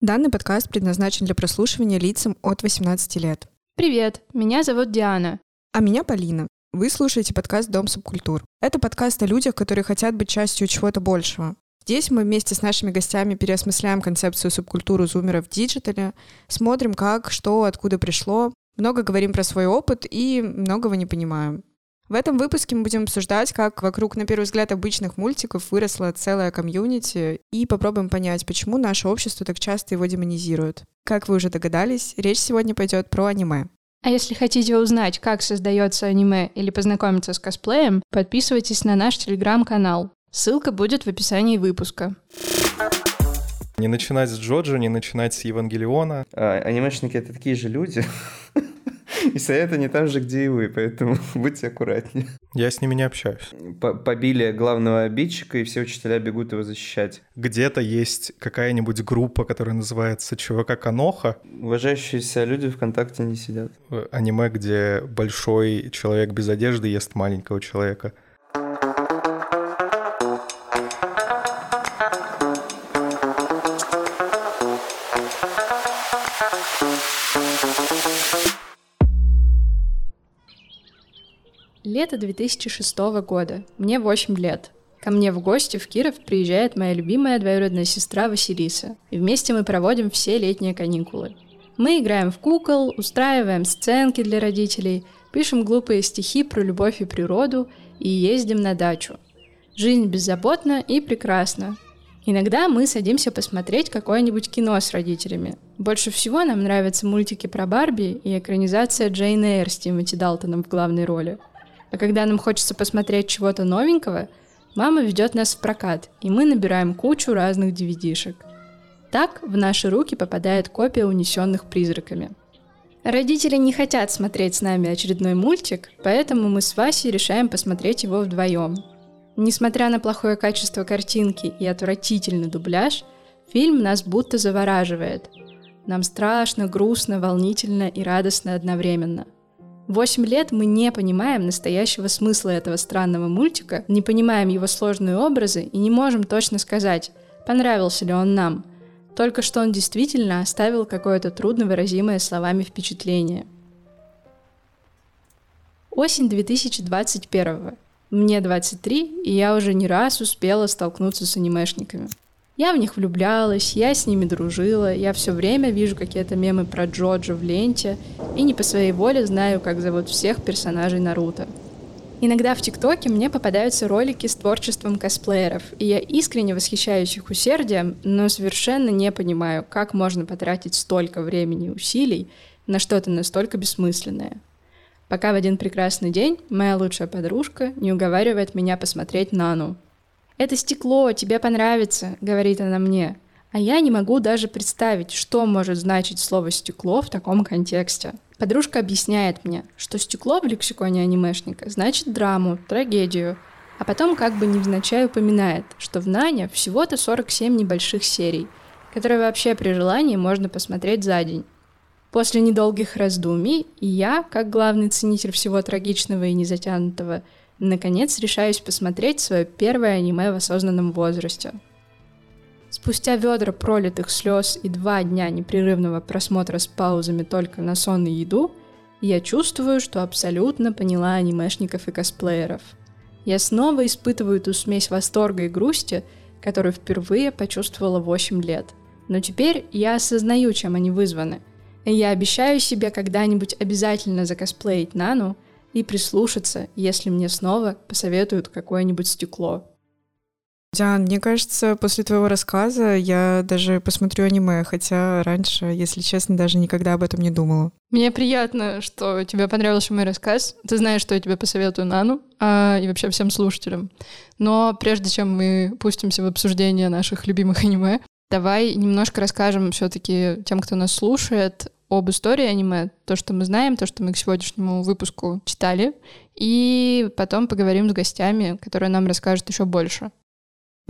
Данный подкаст предназначен для прослушивания лицам от 18 лет. Привет, меня зовут Диана. А меня Полина. Вы слушаете подкаст «Дом субкультур». Это подкаст о людях, которые хотят быть частью чего-то большего. Здесь мы вместе с нашими гостями переосмысляем концепцию субкультуры зумеров в digital е, смотрим как, что, откуда пришло, много говорим про свой опыт и многого не понимаем. В этом выпуске мы будем обсуждать, как вокруг, на первый взгляд, обычных мультиков выросла целая комьюнити, и попробуем понять, почему наше общество так часто его демонизирует. Как вы уже догадались, речь сегодня пойдет про аниме. А если хотите узнать, как создается аниме или познакомиться с косплеем, подписывайтесь на наш телеграм-канал. Ссылка будет в описании выпуска. Не начинать с Джоджо, не начинать с Евангелиона. А, анимешники — это такие же люди. И стоят они там же, где и вы, поэтому будьте аккуратнее. Я с ними не общаюсь. Побили главного обидчика, и все учителя бегут его защищать. Где-то есть какая-нибудь группа, которая называется ЧВК Каноха. Уважающиеся люди ВКонтакте не сидят. Аниме, где большой человек без одежды ест маленького человека. Лето 2006 года. Мне 8 лет. Ко мне в гости в Киров приезжает моя любимая двоюродная сестра Василиса. И вместе мы проводим все летние каникулы. Мы играем в кукол, устраиваем сценки для родителей, пишем глупые стихи про любовь и природу и ездим на дачу. Жизнь беззаботна и прекрасна. Иногда мы садимся посмотреть какое-нибудь кино с родителями. Больше всего нам нравятся мультики про Барби и экранизация Джейн Эйр с Тимоти Далтоном в главной роли – а когда нам хочется посмотреть чего-то новенького, мама ведет нас в прокат, и мы набираем кучу разных DVD-шек. Так в наши руки попадает копия унесенных призраками. Родители не хотят смотреть с нами очередной мультик, поэтому мы с Васей решаем посмотреть его вдвоем. Несмотря на плохое качество картинки и отвратительный дубляж, фильм нас будто завораживает. Нам страшно, грустно, волнительно и радостно одновременно – Восемь лет мы не понимаем настоящего смысла этого странного мультика, не понимаем его сложные образы и не можем точно сказать, понравился ли он нам. Только что он действительно оставил какое-то трудновыразимое словами впечатление. Осень 2021. Мне 23, и я уже не раз успела столкнуться с анимешниками. Я в них влюблялась, я с ними дружила, я все время вижу какие-то мемы про Джоджо в ленте и не по своей воле знаю, как зовут всех персонажей Наруто. Иногда в ТикТоке мне попадаются ролики с творчеством косплееров, и я искренне восхищаюсь их усердием, но совершенно не понимаю, как можно потратить столько времени и усилий на что-то настолько бессмысленное. Пока в один прекрасный день моя лучшая подружка не уговаривает меня посмотреть Нану, «Это стекло, тебе понравится», — говорит она мне. А я не могу даже представить, что может значить слово «стекло» в таком контексте. Подружка объясняет мне, что стекло в лексиконе анимешника значит драму, трагедию, а потом как бы невзначай упоминает, что в Нане всего-то 47 небольших серий, которые вообще при желании можно посмотреть за день. После недолгих раздумий я, как главный ценитель всего трагичного и незатянутого, Наконец решаюсь посмотреть свое первое аниме в осознанном возрасте. Спустя ведра пролитых слез и два дня непрерывного просмотра с паузами только на сон и еду, я чувствую, что абсолютно поняла анимешников и косплееров. Я снова испытываю ту смесь восторга и грусти, которую впервые почувствовала 8 лет. Но теперь я осознаю, чем они вызваны. И я обещаю себе когда-нибудь обязательно закосплеить Нану — и прислушаться, если мне снова посоветуют какое-нибудь стекло. Диан, мне кажется, после твоего рассказа я даже посмотрю аниме, хотя раньше, если честно, даже никогда об этом не думала. Мне приятно, что тебе понравился мой рассказ. Ты знаешь, что я тебе посоветую Нану а, и вообще всем слушателям. Но прежде чем мы пустимся в обсуждение наших любимых аниме, давай немножко расскажем все-таки тем, кто нас слушает, об истории аниме, то, что мы знаем, то, что мы к сегодняшнему выпуску читали, и потом поговорим с гостями, которые нам расскажут еще больше.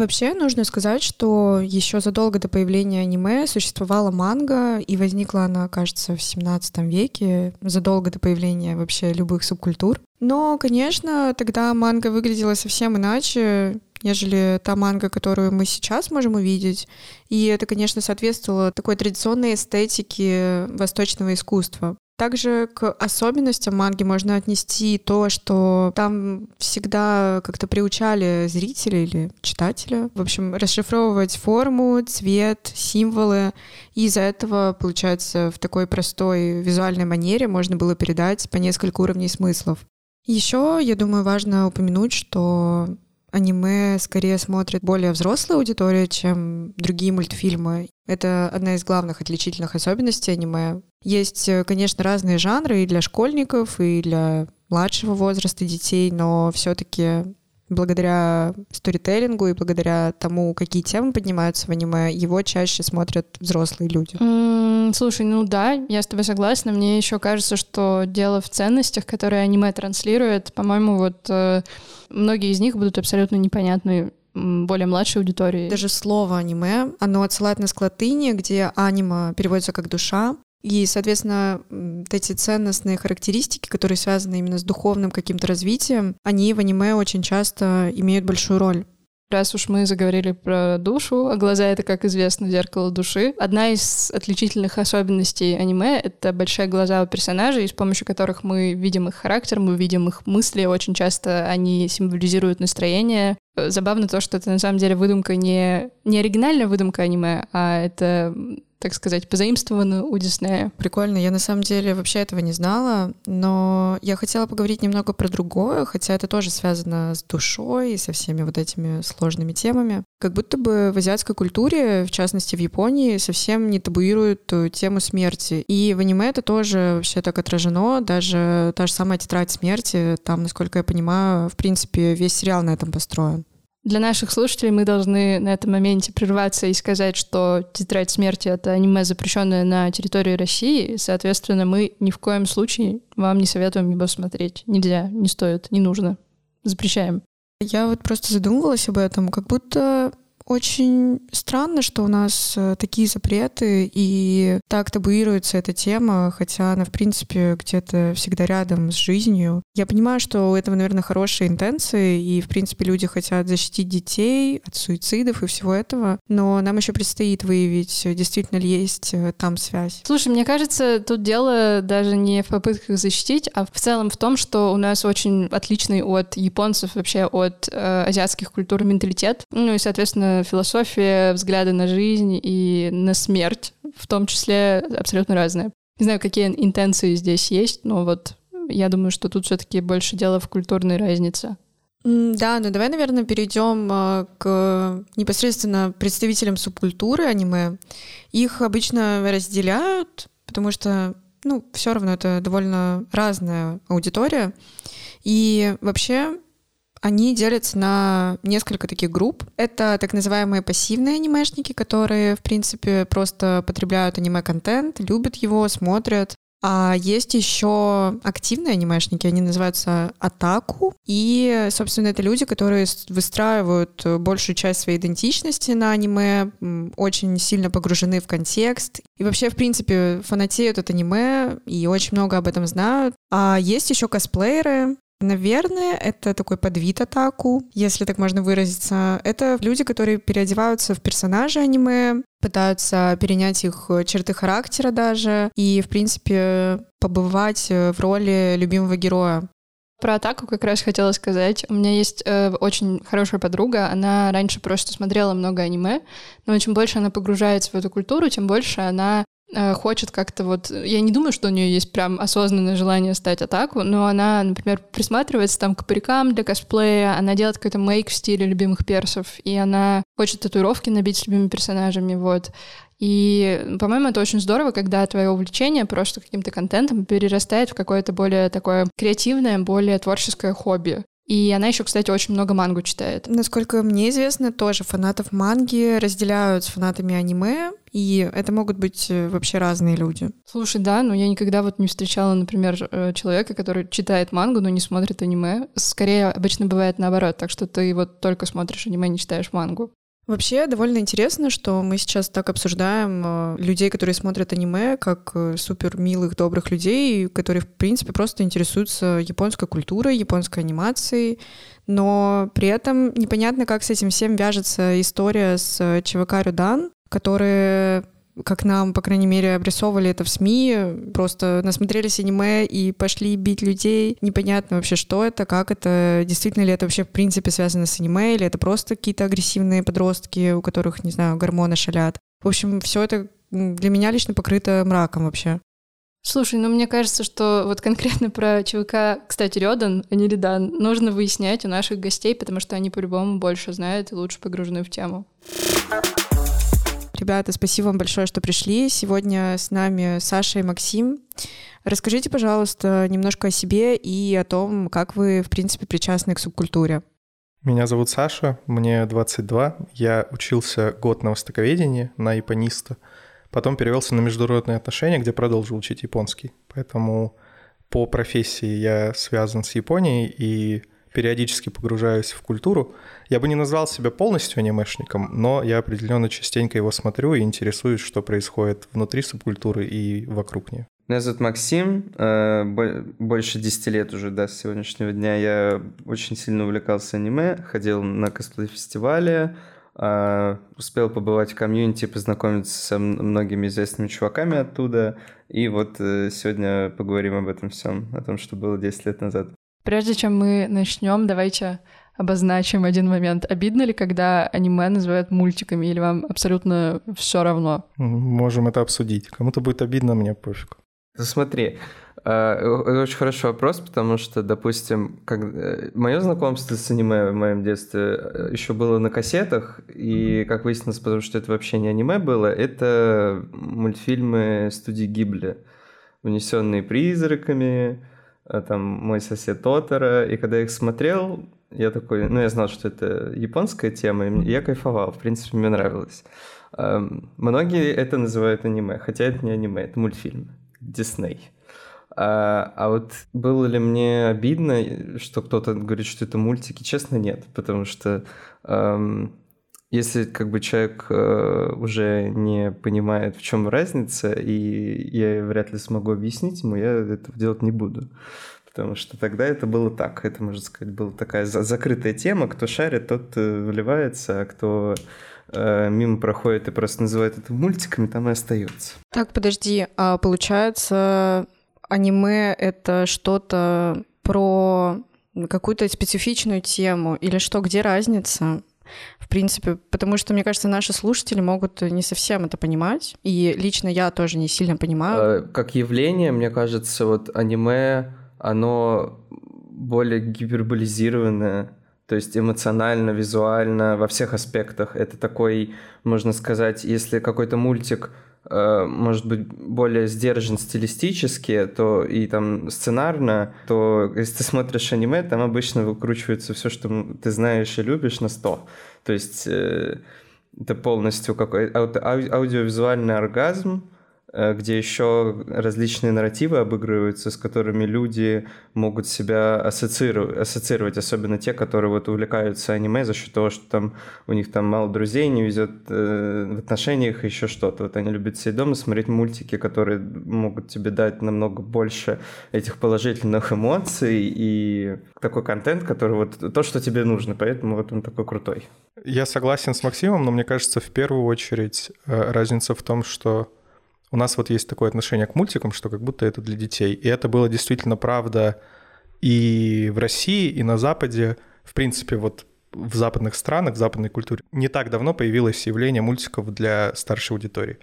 Вообще нужно сказать, что еще задолго до появления аниме существовала манга, и возникла она, кажется, в 17 веке, задолго до появления вообще любых субкультур. Но, конечно, тогда манга выглядела совсем иначе, нежели та манга, которую мы сейчас можем увидеть. И это, конечно, соответствовало такой традиционной эстетике восточного искусства. Также к особенностям манги можно отнести то, что там всегда как-то приучали зрителя или читателя, в общем, расшифровывать форму, цвет, символы. И из-за этого, получается, в такой простой визуальной манере можно было передать по несколько уровней смыслов. Еще, я думаю, важно упомянуть, что аниме скорее смотрит более взрослая аудитория, чем другие мультфильмы. Это одна из главных отличительных особенностей аниме. Есть, э, конечно, разные жанры и для школьников, и для младшего возраста детей, но все-таки благодаря сторителлингу и благодаря тому, какие темы поднимаются в аниме, его чаще смотрят взрослые люди. Mm, слушай, ну да, я с тобой согласна. Мне еще кажется, что дело в ценностях, которые аниме транслирует. По-моему, вот э, многие из них будут абсолютно непонятны более младшей аудитории. Даже слово аниме, оно отсылает нас к латыни, где анима переводится как душа, и, соответственно, эти ценностные характеристики, которые связаны именно с духовным каким-то развитием, они в аниме очень часто имеют большую роль. Раз уж мы заговорили про душу, а глаза — это, как известно, зеркало души. Одна из отличительных особенностей аниме — это большие глаза у персонажей, с помощью которых мы видим их характер, мы видим их мысли. Очень часто они символизируют настроение. Забавно то, что это на самом деле выдумка не, не оригинальная выдумка аниме, а это так сказать, позаимствовано у Диснея. Прикольно. Я на самом деле вообще этого не знала, но я хотела поговорить немного про другое, хотя это тоже связано с душой и со всеми вот этими сложными темами. Как будто бы в азиатской культуре, в частности в Японии, совсем не табуируют э, тему смерти. И в аниме это тоже вообще так отражено. Даже та же самая тетрадь смерти, там, насколько я понимаю, в принципе, весь сериал на этом построен. Для наших слушателей мы должны на этом моменте прерваться и сказать, что «Тетрадь смерти» — это аниме, запрещенное на территории России. Соответственно, мы ни в коем случае вам не советуем его смотреть. Нельзя, не стоит, не нужно. Запрещаем. Я вот просто задумывалась об этом, как будто очень странно, что у нас э, такие запреты и так табуируется эта тема, хотя она, в принципе, где-то всегда рядом с жизнью. Я понимаю, что у этого, наверное, хорошие интенции, и, в принципе, люди хотят защитить детей от суицидов и всего этого, но нам еще предстоит выявить, действительно ли есть э, там связь. Слушай, мне кажется, тут дело даже не в попытках защитить, а в целом в том, что у нас очень отличный от японцев, вообще от э, азиатских культур менталитет. Ну и, соответственно, философия, взгляды на жизнь и на смерть, в том числе абсолютно разные. Не знаю, какие интенции здесь есть, но вот я думаю, что тут все-таки больше дело в культурной разнице. Да, ну давай, наверное, перейдем а, к непосредственно представителям субкультуры аниме. Их обычно разделяют, потому что, ну, все равно это довольно разная аудитория. И вообще они делятся на несколько таких групп. Это так называемые пассивные анимешники, которые, в принципе, просто потребляют аниме-контент, любят его, смотрят. А есть еще активные анимешники, они называются атаку. И, собственно, это люди, которые выстраивают большую часть своей идентичности на аниме, очень сильно погружены в контекст. И вообще, в принципе, фанатеют от аниме и очень много об этом знают. А есть еще косплееры, Наверное, это такой подвид атаку, если так можно выразиться. Это люди, которые переодеваются в персонажей аниме, пытаются перенять их черты характера даже и, в принципе, побывать в роли любимого героя. Про атаку как раз хотела сказать. У меня есть э, очень хорошая подруга. Она раньше просто смотрела много аниме, но чем больше она погружается в эту культуру, тем больше она Э, хочет как-то вот... Я не думаю, что у нее есть прям осознанное желание стать атаку, но она, например, присматривается там к парикам для косплея, она делает какой-то мейк в стиле любимых персов, и она хочет татуировки набить с любимыми персонажами, вот. И, по-моему, это очень здорово, когда твое увлечение просто каким-то контентом перерастает в какое-то более такое креативное, более творческое хобби. И она еще, кстати, очень много мангу читает. Насколько мне известно, тоже фанатов манги разделяют с фанатами аниме, и это могут быть э, вообще разные люди. Слушай, да, но я никогда вот не встречала, например, э, человека, который читает мангу, но не смотрит аниме. Скорее, обычно бывает наоборот, так что ты вот только смотришь аниме, не читаешь мангу. Вообще довольно интересно, что мы сейчас так обсуждаем э, людей, которые смотрят аниме, как э, супер милых, добрых людей, которые, в принципе, просто интересуются японской культурой, японской анимацией. но при этом непонятно, как с этим всем вяжется история с ЧВК «Рюдан», которые как нам, по крайней мере, обрисовывали это в СМИ, просто насмотрелись аниме и пошли бить людей. Непонятно вообще, что это, как это, действительно ли это вообще в принципе связано с аниме, или это просто какие-то агрессивные подростки, у которых, не знаю, гормоны шалят. В общем, все это для меня лично покрыто мраком вообще. Слушай, ну мне кажется, что вот конкретно про ЧВК, кстати, Рёдан, а не Редан, нужно выяснять у наших гостей, потому что они по-любому больше знают и лучше погружены в тему. Ребята, спасибо вам большое, что пришли. Сегодня с нами Саша и Максим. Расскажите, пожалуйста, немножко о себе и о том, как вы, в принципе, причастны к субкультуре. Меня зовут Саша, мне 22. Я учился год на востоковедении, на япониста — Потом перевелся на международные отношения, где продолжил учить японский. Поэтому по профессии я связан с Японией и периодически погружаюсь в культуру. Я бы не назвал себя полностью анимешником, но я определенно частенько его смотрю и интересуюсь, что происходит внутри субкультуры и вокруг нее. Меня зовут Максим, э, больше 10 лет уже, да, с сегодняшнего дня я очень сильно увлекался аниме, ходил на косплей-фестивале, Uh, успел побывать в комьюнити, познакомиться со многими известными чуваками оттуда. И вот uh, сегодня поговорим об этом всем, о том, что было 10 лет назад. Прежде чем мы начнем, давайте обозначим один момент. Обидно ли, когда аниме называют мультиками, или вам абсолютно все равно? Можем это обсудить. Кому-то будет обидно, мне пофиг. Смотри, а, это очень хороший вопрос, потому что, допустим, как... Э, мое знакомство с аниме в моем детстве э, еще было на кассетах, и, как выяснилось, потому что это вообще не аниме было, это мультфильмы студии Гибли, унесенные призраками, там «Мой сосед Тотора», и когда я их смотрел, я такой, ну, я знал, что это японская тема, и я кайфовал, в принципе, мне нравилось. Многие это называют аниме, хотя это не аниме, это мультфильм, Дисней. А, а вот было ли мне обидно, что кто-то говорит, что это мультики? Честно, нет, потому что эм, если как бы человек э, уже не понимает, в чем разница, и я вряд ли смогу объяснить ему, я этого делать не буду. Потому что тогда это было так. Это, можно сказать, была такая закрытая тема. Кто шарит, тот э, вливается, а кто э, мимо проходит и просто называет это мультиками, там и остается. Так, подожди, а получается, аниме — это что-то про какую-то специфичную тему или что, где разница? В принципе, потому что, мне кажется, наши слушатели могут не совсем это понимать, и лично я тоже не сильно понимаю. Э, как явление, мне кажется, вот аниме, оно более гиперболизированное, то есть эмоционально, визуально, во всех аспектах. Это такой, можно сказать, если какой-то мультик может быть, более сдержан стилистически, то и там сценарно, то если ты смотришь аниме, там обычно выкручивается все, что ты знаешь и любишь на 100. То есть э, это полностью какой аудиовизуальный оргазм, Э, где еще различные нарративы обыгрываются, с которыми люди могут себя ассоциировать, ассоциировать, особенно те, которые вот увлекаются аниме за счет того, что там у них там мало друзей, не везет э, в отношениях, еще что-то. Вот они любят сидеть дома, смотреть мультики, которые могут тебе дать намного больше этих положительных эмоций и такой контент, который вот то, что тебе нужно, поэтому вот он такой крутой. Я согласен с Максимом, но мне кажется, в первую очередь э, разница в том, что у нас вот есть такое отношение к мультикам, что как будто это для детей. И это было действительно правда и в России, и на Западе. В принципе, вот в западных странах, в западной культуре не так давно появилось явление мультиков для старшей аудитории.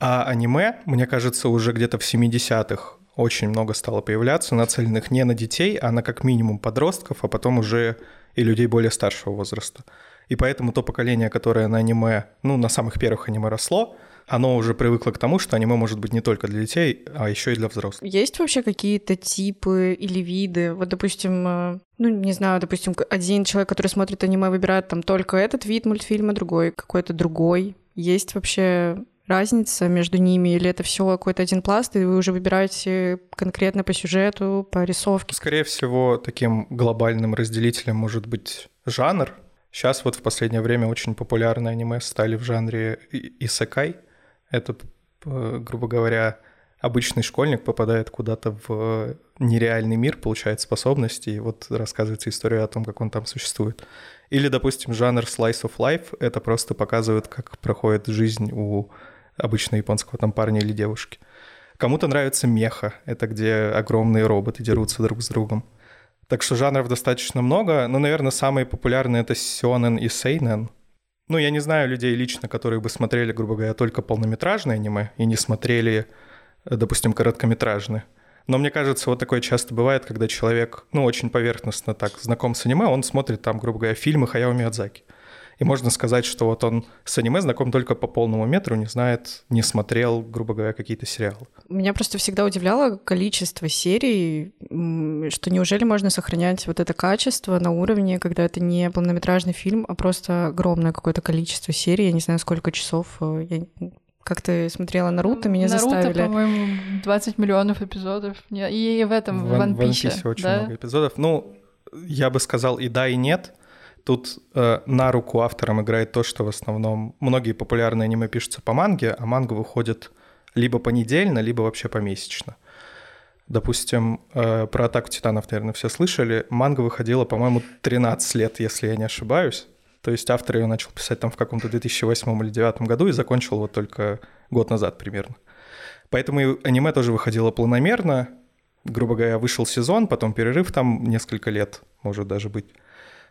А аниме, мне кажется, уже где-то в 70-х очень много стало появляться, нацеленных не на детей, а на как минимум подростков, а потом уже и людей более старшего возраста. И поэтому то поколение, которое на аниме, ну, на самых первых аниме росло, оно уже привыкло к тому, что аниме может быть не только для детей, а еще и для взрослых. Есть вообще какие-то типы или виды? Вот, допустим, э, ну, не знаю, допустим, один человек, который смотрит аниме, выбирает там только этот вид мультфильма, другой какой-то другой. Есть вообще разница между ними, или это все какой-то один пласт, и вы уже выбираете конкретно по сюжету, по рисовке? Скорее всего, таким глобальным разделителем может быть жанр. Сейчас вот в последнее время очень популярные аниме стали в жанре исекай, это, грубо говоря, обычный школьник попадает куда-то в нереальный мир, получает способности, и вот рассказывается история о том, как он там существует. Или, допустим, жанр slice of life — это просто показывает, как проходит жизнь у обычного японского там парня или девушки. Кому-то нравится меха, это где огромные роботы дерутся друг с другом. Так что жанров достаточно много, но, наверное, самые популярные — это сёнэн и сейнэн. Ну, я не знаю людей лично, которые бы смотрели, грубо говоря, только полнометражное аниме и не смотрели, допустим, короткометражные. Но мне кажется, вот такое часто бывает, когда человек, ну, очень поверхностно так знаком с аниме, он смотрит там, грубо говоря, фильмы Хаяо Миядзаки. И можно сказать, что вот он с аниме знаком только по полному метру, не знает, не смотрел, грубо говоря, какие-то сериалы. Меня просто всегда удивляло количество серий, что неужели можно сохранять вот это качество на уровне, когда это не полнометражный фильм, а просто огромное какое-то количество серий, я не знаю, сколько часов, э, я как ты смотрела Наруто, меня Наруто, заставили. по-моему, 20 миллионов эпизодов. И в этом, в One Piece. очень да? много эпизодов. Ну, я бы сказал и да, и нет. Тут э, на руку авторам играет то, что в основном многие популярные аниме пишутся по манге, а манга выходит либо понедельно, либо вообще помесячно. Допустим, э, про «Атаку титанов», наверное, все слышали. Манга выходила, по-моему, 13 лет, если я не ошибаюсь. То есть автор ее начал писать там в каком-то 2008 или 2009 году и закончил вот только год назад примерно. Поэтому и аниме тоже выходило планомерно. Грубо говоря, вышел сезон, потом перерыв там несколько лет, может даже быть.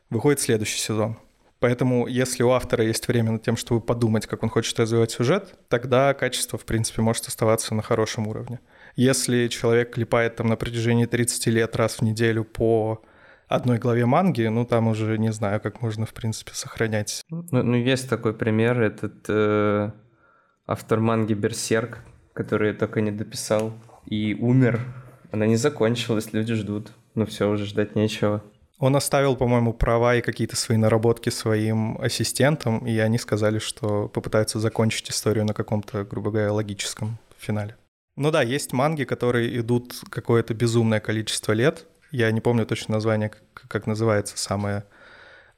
Выходит следующий сезон. Поэтому, если у автора есть время над тем, чтобы подумать, как он хочет развивать сюжет, тогда качество, в принципе, может оставаться на хорошем уровне. Если человек клепает там на протяжении 30 лет раз в неделю по одной главе манги, ну там уже не знаю, как можно, в принципе, сохранять. Ну, ну есть такой пример, этот э, автор манги Берсерк, который я только не дописал и умер. Она не закончилась, люди ждут. Ну все, уже ждать нечего. Он оставил, по-моему, права и какие-то свои наработки своим ассистентам, и они сказали, что попытаются закончить историю на каком-то, грубо говоря, логическом финале. Ну да, есть манги, которые идут какое-то безумное количество лет, я не помню точно название, как, называется самая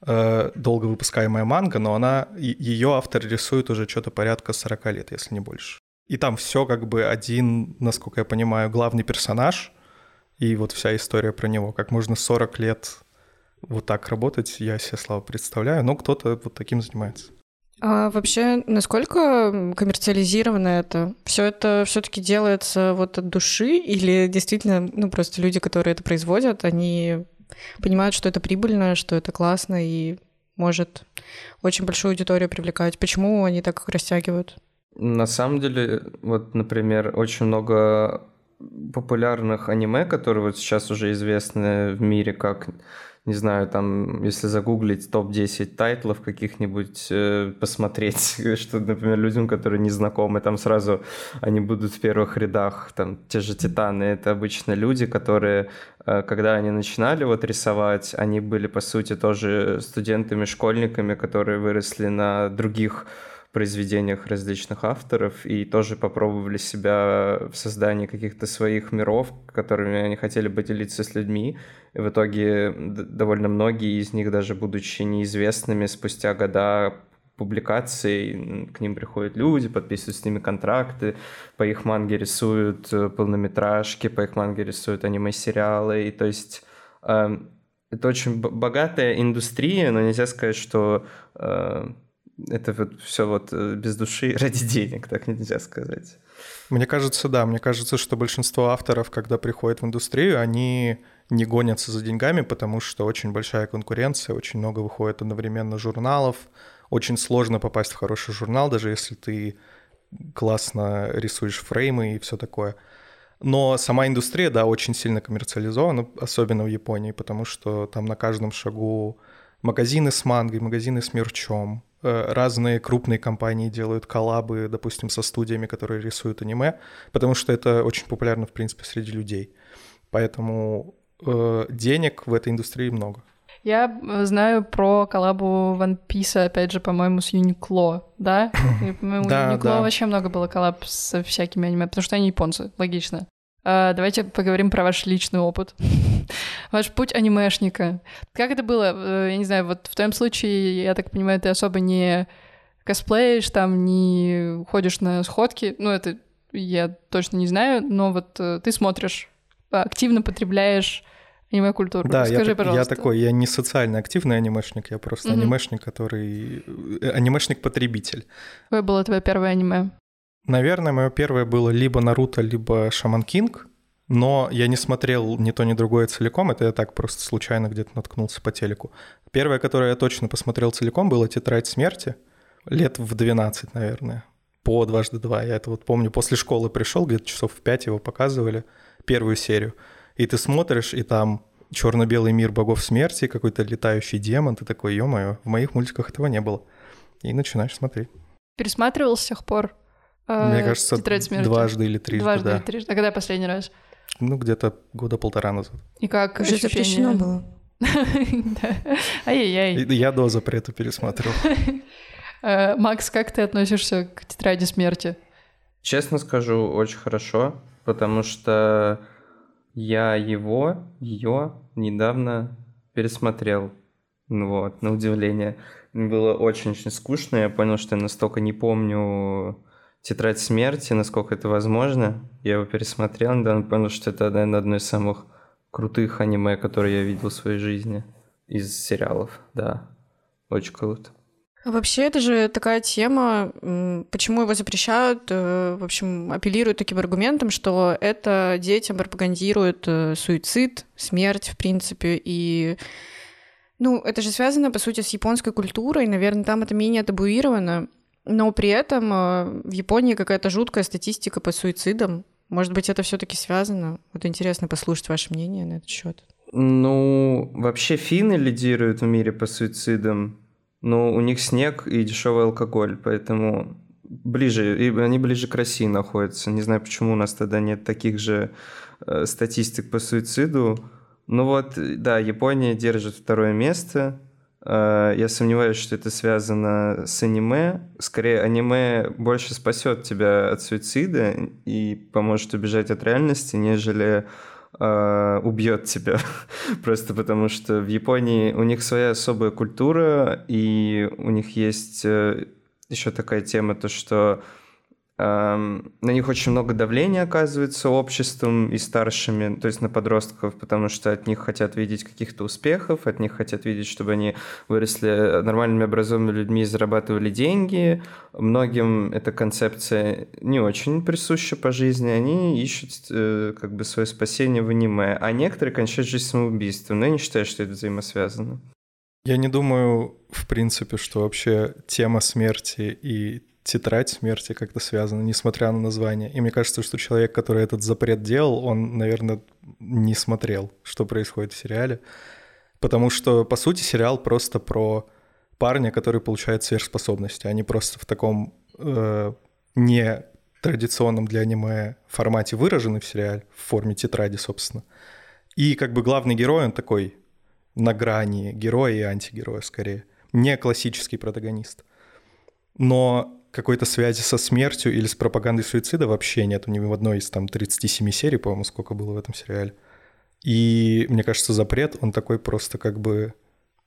э, долго выпускаемая манга, но она, ее автор рисует уже что-то порядка 40 лет, если не больше. И там все как бы один, насколько я понимаю, главный персонаж, и вот вся история про него. Как можно 40 лет вот так работать, я себе слава представляю, но кто-то вот таким занимается. А вообще, насколько коммерциализировано это? Все это все-таки делается вот от души или действительно, ну просто люди, которые это производят, они понимают, что это прибыльно, что это классно и может очень большую аудиторию привлекать. Почему они так растягивают? На самом деле, вот, например, очень много популярных аниме, которые вот сейчас уже известны в мире как не знаю, там, если загуглить топ-10 тайтлов каких-нибудь, э, посмотреть, что, например, людям, которые не знакомы, там сразу они будут в первых рядах, там, те же Титаны, это обычно люди, которые, э, когда они начинали вот рисовать, они были, по сути, тоже студентами, школьниками, которые выросли на других произведениях различных авторов и тоже попробовали себя в создании каких-то своих миров, которыми они хотели бы делиться с людьми. И в итоге довольно многие из них, даже будучи неизвестными, спустя года публикаций, к ним приходят люди, подписывают с ними контракты, по их манге рисуют э, полнометражки, по их манге рисуют аниме-сериалы, и то есть э, это очень богатая индустрия, но нельзя сказать, что э, это вот все вот э, без души ради денег, так нельзя сказать. Мне кажется, да, мне кажется, что большинство авторов, когда приходят в индустрию, они не гонятся за деньгами, потому что очень большая конкуренция, очень много выходит одновременно журналов, очень сложно попасть в хороший журнал, даже если ты классно рисуешь фреймы и все такое. Но сама индустрия, да, очень сильно коммерциализована, особенно в Японии, потому что там на каждом шагу магазины с мангой, магазины с мерчом, Э, разные крупные компании делают коллабы, допустим, со студиями, которые рисуют аниме, потому что это очень популярно, в принципе, среди людей. Поэтому э, денег в этой индустрии много. Я э, знаю про коллабу One Piece, опять же, по-моему, с Uniqlo, да? У Uniqlo вообще много было коллаб со всякими аниме, потому что они японцы, логично. А, давайте поговорим про ваш личный опыт. Ваш путь анимешника. Как это было? Э, я не знаю, вот в твоем случае, я так понимаю, ты особо не косплеишь, там, не ходишь на сходки. Ну, это я точно не знаю, но вот э, ты смотришь, активно потребляешь аниме-культуру. Да, Скажи, я, пожалуйста. я такой, я не социально активный анимешник, я просто Мгм. анимешник, который... э, Анимешник-потребитель. Какое было твое первое аниме? Наверное, мое первое было либо Наруто, либо Шаман Кинг, но я не смотрел ни то, ни другое целиком, это я так просто случайно где-то наткнулся по телеку. Первое, которое я точно посмотрел целиком, было «Тетрадь смерти», лет в 12, наверное, по «Дважды два». Я это вот помню, после школы пришел, где-то часов в 5 его показывали, первую серию, и ты смотришь, и там черно-белый мир богов смерти, какой-то летающий демон, ты такой, ё-моё, в моих мультиках этого не было. И начинаешь смотреть. Пересматривал с тех пор? Э, Мне кажется, «Тетрадь смерти»? дважды или трижды, Дважды да. или трижды. А когда последний раз? Ну, где-то года полтора назад. И как Уже запрещено было. Ай-яй-яй. Я до запрета пересматривал. Э, Макс, как ты относишься к тетради смерти? Честно скажу, очень хорошо, потому что я его, ее недавно пересмотрел. Ну Вот, на удивление. Было очень-очень скучно. Я понял, что я настолько не помню «Тетрадь смерти», насколько это возможно. Я его пересмотрел, недавно понял, что это, наверное, одно из самых крутых аниме, которые я видел в своей жизни из сериалов. Да, очень круто. Вообще, это же такая тема, почему его запрещают, э, в общем, апеллируют таким аргументом, что это детям пропагандирует э, суицид, смерть, в принципе, и ну, это же связано, по сути, с японской культурой, наверное, там это менее табуировано, но при этом э, в Японии какая-то жуткая статистика по суицидам. Может быть, это все таки связано? Вот интересно послушать ваше мнение на этот счет. Ну, вообще финны лидируют в мире по суицидам, но у них снег и дешевый алкоголь, поэтому ближе, и они ближе к России находятся. Не знаю, почему у нас тогда нет таких же э, статистик по суициду. Ну вот, да, Япония держит второе место. Э, Я сомневаюсь, что это связано с аниме. Скорее, аниме больше спасет тебя от суицида и поможет убежать от реальности, нежели э, убьет тебя. Просто потому что в Японии у них своя особая культура, и у них есть еще такая тема, то что на них очень много давления оказывается обществом и старшими, то есть на подростков, потому что от них хотят видеть каких-то успехов, от них хотят видеть, чтобы они выросли нормальными образованными людьми и зарабатывали деньги. Многим эта концепция не очень присуща по жизни, они ищут э, как бы свое спасение в аниме, а некоторые кончают жизнь самоубийством, но я не считаю, что это взаимосвязано. Я не думаю, в принципе, что вообще тема смерти и тетрадь смерти как-то связаны, несмотря на название. И мне кажется, что человек, который этот запрет делал, он, наверное, не смотрел, что происходит в сериале. Потому что, по сути, сериал просто про парня, который получает сверхспособности. Они просто в таком э, не традиционном для аниме формате выражены в сериале, в форме тетради, собственно. И как бы главный герой, он такой на грани героя и антигероя скорее. Не классический протагонист. Но какой-то связи со смертью или с пропагандой суицида вообще нету ни в одной из там 37 серий, по-моему, сколько было в этом сериале. И мне кажется, запрет, он такой просто как бы,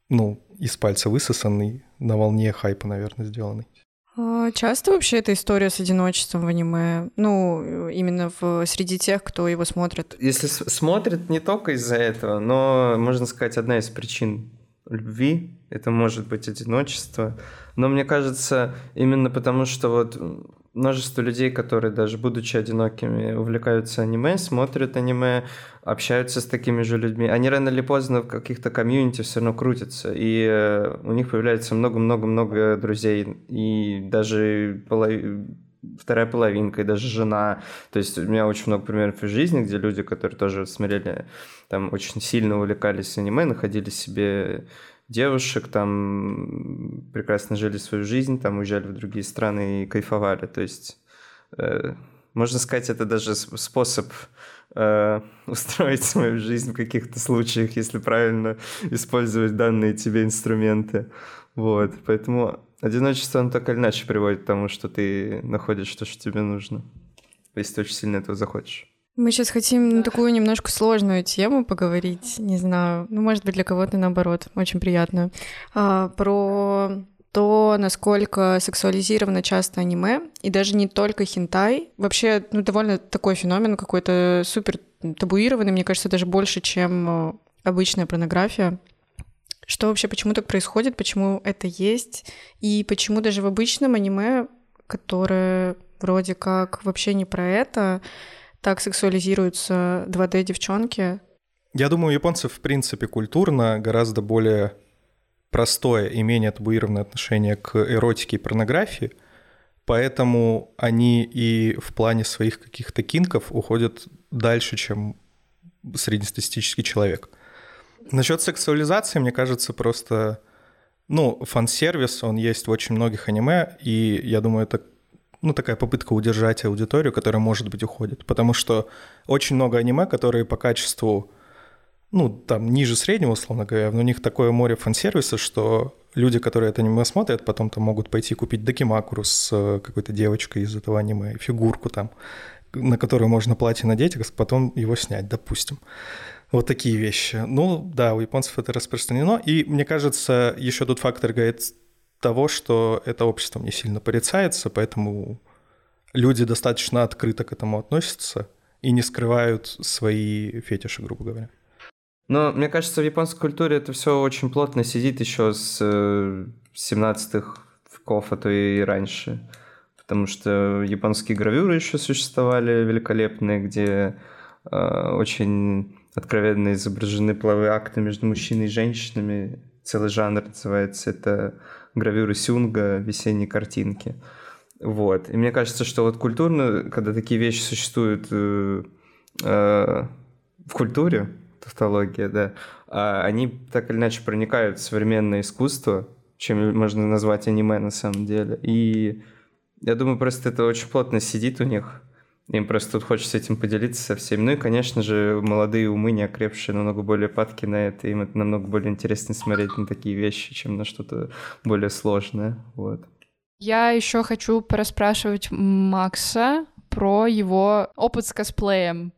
ну, из пальца высосанный, на волне хайпа, наверное, сделанный. А Часто вообще эта история с одиночеством в аниме? Ну, именно в, среди тех, кто его смотрит. Если с- смотрят не только из-за этого, но, можно сказать, одна из причин любви — это может быть одиночество. Но мне кажется, именно потому, что вот множество людей, которые даже будучи одинокими, увлекаются аниме, смотрят аниме, общаются с такими же людьми, они рано или поздно в каких-то комьюнити все равно крутятся, и э, у них появляется много-много-много друзей, и даже вторая половинка, и даже жена. То есть у меня очень много примеров из жизни, где люди, которые тоже смотрели, там очень сильно увлекались аниме, находили себе девушек, там прекрасно жили свою жизнь, там уезжали в другие страны и кайфовали. То есть, э, можно сказать, это даже способ э, устроить свою жизнь в каких-то случаях, если правильно использовать данные тебе инструменты. Вот, поэтому одиночество, оно так или иначе приводит к тому, что ты находишь то, что тебе нужно, если ты очень сильно этого захочешь. Мы сейчас хотим на такую немножко сложную тему поговорить, не знаю, ну, может быть, для кого-то наоборот, очень приятно. А, про то, насколько сексуализировано часто аниме, и даже не только хентай. Вообще, ну, довольно такой феномен какой-то супер табуированный, мне кажется, даже больше, чем э, обычная порнография. Что вообще, почему так происходит, почему это есть, и почему даже в обычном аниме, которое вроде как вообще не про это, так сексуализируются 2D-девчонки? Я думаю, у японцев, в принципе, культурно гораздо более простое и менее табуированное отношение к эротике и порнографии, поэтому они и в плане своих каких-то кинков уходят дальше, чем среднестатистический человек. Насчет сексуализации, мне кажется, просто, ну, фан-сервис, он есть в очень многих аниме, и я думаю, это ну, такая попытка удержать аудиторию, которая, может быть, уходит. Потому что очень много аниме, которые по качеству ну, там, ниже среднего, условно говоря, но у них такое море фан-сервиса, что люди, которые это аниме смотрят, потом там могут пойти купить докимакуру с э, какой-то девочкой из этого аниме, фигурку там, на которую можно платье надеть, а потом его снять, допустим. Вот такие вещи. Ну, да, у японцев это распространено. И мне кажется, еще тут фактор говорит того, что это общество не сильно порицается, поэтому люди достаточно открыто к этому относятся и не скрывают свои фетиши, грубо говоря. Но мне кажется, в японской культуре это все очень плотно сидит еще с 17-х э, веков, а то и раньше. Потому что японские гравюры еще существовали великолепные, где э, очень откровенно изображены половые акты между мужчиной и женщинами. Целый жанр называется это гравюры сюнга, весенние картинки. Вот. И мне кажется, что вот культурно, когда такие вещи существуют э, э, в культуре, тавтология, да, а они так или иначе проникают в современное искусство, чем можно назвать аниме на самом деле. И я думаю, просто это очень плотно сидит у них. Им просто тут хочется этим поделиться со всеми. Ну и, конечно же, молодые умы, не окрепшие, намного более падки на это. Им это намного более интересно смотреть на такие вещи, чем на что-то более сложное. Вот. Я еще хочу пораспрашивать Макса про его опыт с косплеем.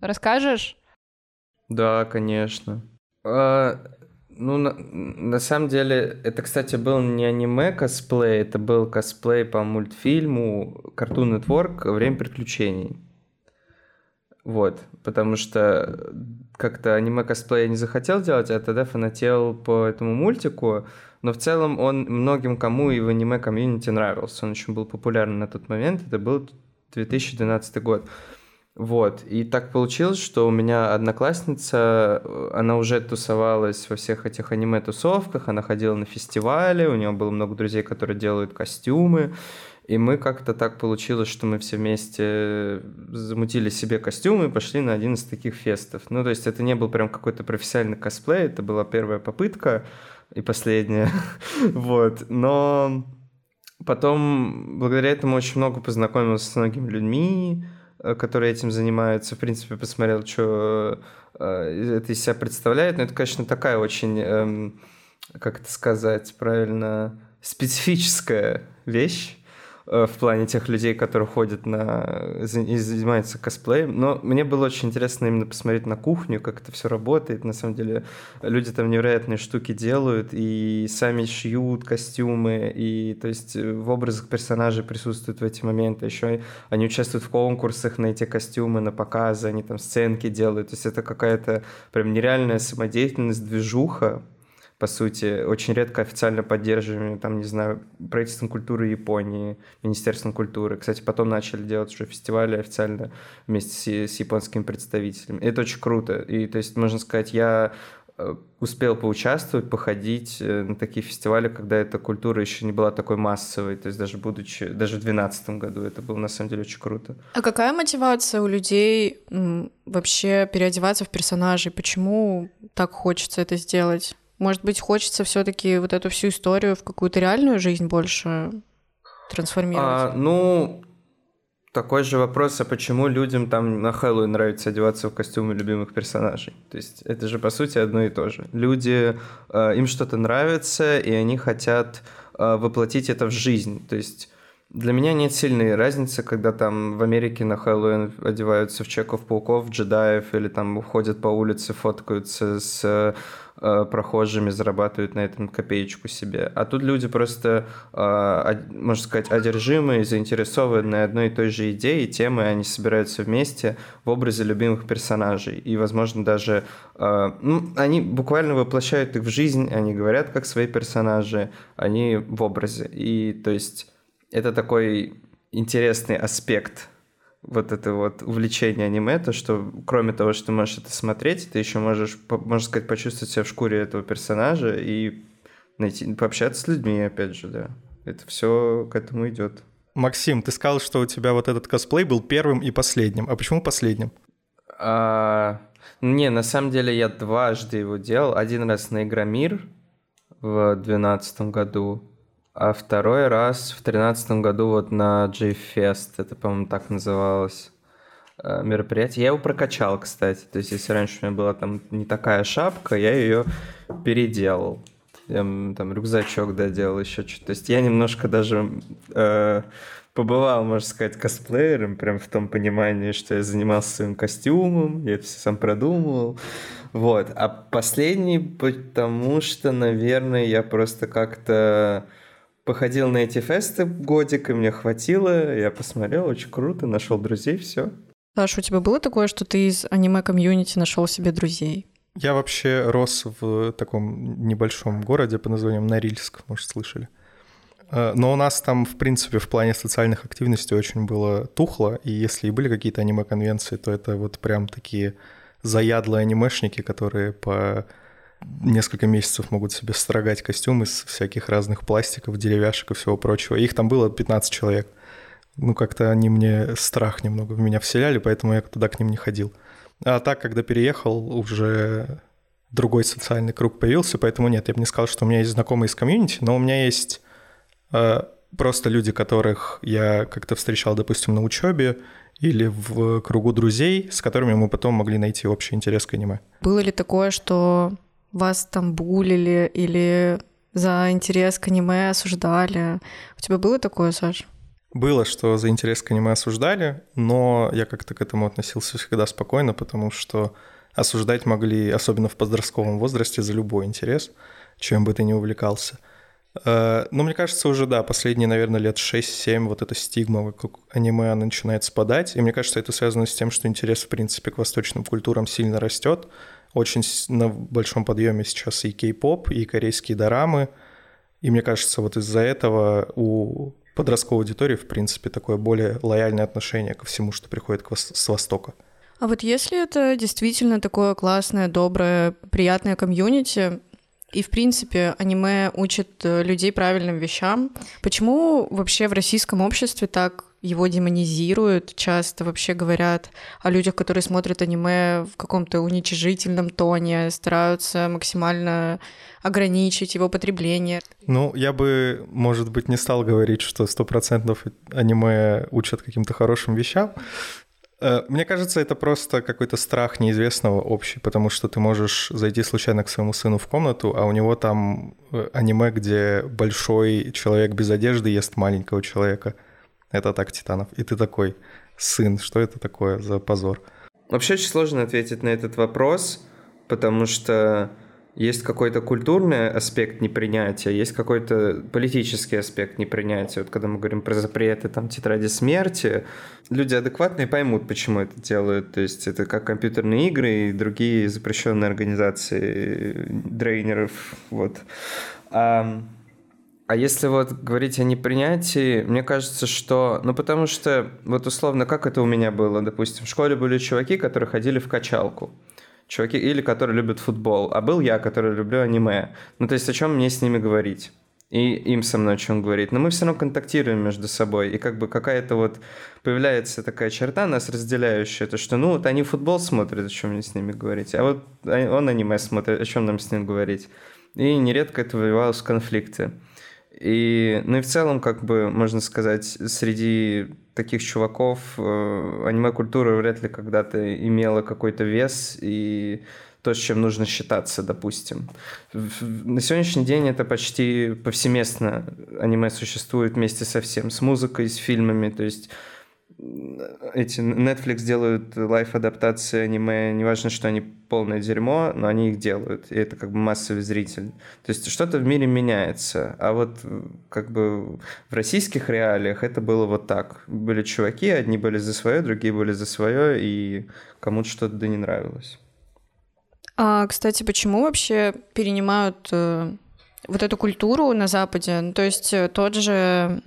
Расскажешь? Да, конечно. А, ну, на, на самом деле, это, кстати, был не аниме-косплей, это был косплей по мультфильму Cartoon Network «Время приключений». Вот, потому что как-то аниме-косплей я не захотел делать, а тогда фанател по этому мультику, но в целом он многим кому и в аниме-комьюнити нравился. Он очень был популярен на тот момент, это был 2012 год. Вот, и так получилось, что у меня одноклассница, э, она уже тусовалась во всех этих аниме-тусовках, она ходила на фестивали, у нее было много друзей, которые делают костюмы, и мы как-то так получилось, что мы все вместе замутили себе костюмы и пошли на один из таких фестов. Ну, то есть это не был прям какой-то профессиональный косплей, это была первая попытка и последняя, вот, но потом благодаря этому очень много познакомился с многими людьми, Э, которые этим занимаются. В принципе, посмотрел, что э, это из себя представляет. Но это, конечно, такая очень, эм, как это сказать правильно, специфическая вещь. Э, в плане тех людей, которые ходят на и занимаются косплеем. Но мне было очень интересно именно посмотреть на кухню, как это все работает. На самом деле люди там невероятные штуки делают и сами шьют костюмы, и то есть э, в образах персонажей присутствуют в эти моменты. Еще они участвуют в конкурсах на эти костюмы, на показы, они там сценки делают. То есть это какая-то прям нереальная самодеятельность, движуха, по сути, очень редко официально поддерживаемыми, там, не знаю, правительством культуры Японии, Министерством культуры. Кстати, потом начали делать уже фестивали официально вместе с, с японскими представителями. Это очень круто. И, то есть, можно сказать, я э, успел поучаствовать, походить э, на такие фестивали, когда эта культура еще не была такой массовой, то есть даже будучи, даже в 2012 году, это было на самом деле очень круто. А какая мотивация у людей вообще переодеваться в персонажей? Почему так хочется это сделать? Может быть, хочется все-таки вот эту всю историю в какую-то реальную жизнь больше трансформировать? А, ну, такой же вопрос, а почему людям там на Хэллоуин нравится одеваться в костюмы любимых персонажей? То есть это же, по сути, одно и то же. Люди, э, им что-то нравится, и они хотят э, воплотить это в жизнь. То есть для меня нет сильной разницы, когда там в Америке на Хэллоуин одеваются в чеков пауков, джедаев, или там ходят по улице, фоткаются с э, прохожими, зарабатывают на этом копеечку себе. А тут люди просто, э, можно сказать, одержимые, заинтересованы на одной и той же идее, темы, они собираются вместе в образе любимых персонажей. И, возможно, даже э, ну, они буквально воплощают их в жизнь, они говорят как свои персонажи, они в образе. И то есть это такой интересный аспект вот это вот увлечение аниме, то, что кроме того, что ты можешь это смотреть, ты еще можешь, можно сказать, почувствовать себя в шкуре этого персонажа и найти, пообщаться с людьми, опять же, да. Это все к этому идет. Максим, ты сказал, что у тебя вот этот косплей был первым и последним. А почему последним? А, не, на самом деле я дважды его делал. Один раз на Игромир в 2012 году, а второй раз в тринадцатом году вот на J-Fest, это, по-моему, так называлось э, мероприятие. Я его прокачал, кстати. То есть, если раньше у меня была там не такая шапка, я ее переделал. Я там рюкзачок доделал, еще что-то. То есть я немножко даже э, побывал, можно сказать, косплеером, прям в том понимании, что я занимался своим костюмом, я это все сам продумывал. Вот. А последний, потому что, наверное, я просто как-то походил на эти фесты годик, и мне хватило. Я посмотрел, очень круто, нашел друзей, все. Саша, у тебя было такое, что ты из аниме-комьюнити нашел себе друзей? Я вообще рос в таком небольшом городе по названием Норильск, может, слышали. Э, но у нас там, в принципе, в плане социальных активностей очень было тухло, и если и были какие-то аниме-конвенции, то это вот прям такие заядлые анимешники, которые по несколько месяцев могут себе строгать костюм из всяких разных пластиков, деревяшек и всего прочего. Их там было 15 человек. Ну, как-то они мне страх немного в меня вселяли, поэтому я туда к ним не ходил. А так, когда переехал, уже другой социальный круг появился, поэтому нет, я бы не сказал, что у меня есть знакомые из комьюнити, но у меня есть э, просто люди, которых я как-то встречал, допустим, на учебе или в кругу друзей, с которыми мы потом могли найти общий интерес к аниме. Было ли такое, что вас там булили или за интерес к аниме осуждали. У тебя было такое, Саш? Было, что за интерес к аниме осуждали, но я как-то к этому относился всегда спокойно, потому что осуждать могли, особенно в подростковом возрасте, за любой интерес, чем бы ты ни увлекался. Э, но мне кажется, уже, да, последние, наверное, лет 6-7 вот эта стигма вокруг аниме, она начинает спадать. И мне кажется, это связано с тем, что интерес, в принципе, к восточным культурам сильно растет очень на большом подъеме сейчас и кей-поп, и корейские дорамы. И мне кажется, вот из-за этого у подростковой аудитории, в принципе, такое более лояльное отношение ко всему, что приходит с Востока. А вот если это действительно такое классное, доброе, приятное комьюнити, и, в принципе, аниме учит э, людей правильным вещам. Почему вообще в российском обществе так его демонизируют, часто вообще говорят о людях, которые смотрят аниме в каком-то уничижительном тоне, стараются максимально ограничить его потребление. Ну, я бы, может быть, не стал говорить, что сто процентов аниме учат каким-то хорошим вещам, Э, мне кажется, это просто какой-то страх неизвестного общий, потому что ты можешь зайти случайно к своему сыну в комнату, а у него там э, аниме, где большой человек без одежды ест маленького человека. Это так Титанов. И ты такой, сын, что это такое за позор? Вообще очень сложно ответить на этот вопрос, потому что есть какой-то культурный аспект непринятия, есть какой-то политический аспект непринятия. Вот когда мы говорим про запреты, там, тетради смерти, люди адекватные поймут, почему это делают. То есть это как компьютерные игры и другие запрещенные организации дрейнеров. Вот. А, а если вот говорить о непринятии, мне кажется, что... Ну, потому что, вот условно, как это у меня было? Допустим, в школе были чуваки, которые ходили в качалку чуваки, или которые любят футбол, а был я, который люблю аниме. Ну, то есть, о чем мне с ними говорить? И им со мной о чем говорить. Но мы все равно контактируем между собой. И как бы какая-то вот появляется такая черта нас разделяющая, то что, ну, вот они футбол смотрят, о чем мне с ними говорить, а вот он аниме смотрит, о чем нам с ним говорить. И нередко это вывивалось в конфликты. И, ну и в целом, как бы, можно сказать, среди таких чуваков э, аниме-культура вряд ли когда-то имела какой-то вес и то, с чем нужно считаться, допустим. На сегодняшний день это почти повсеместно аниме существует вместе со всем, с музыкой, с фильмами, то есть эти Netflix делают лайф-адаптации аниме, неважно, что они полное дерьмо, но они их делают, и это как бы массовый зритель. То есть что-то в мире меняется, а вот как бы в российских реалиях это было вот так. Были чуваки, одни были за свое, другие были за свое, и кому-то что-то да не нравилось. А, кстати, почему вообще перенимают э, вот эту культуру на Западе? Ну, то есть э, тот же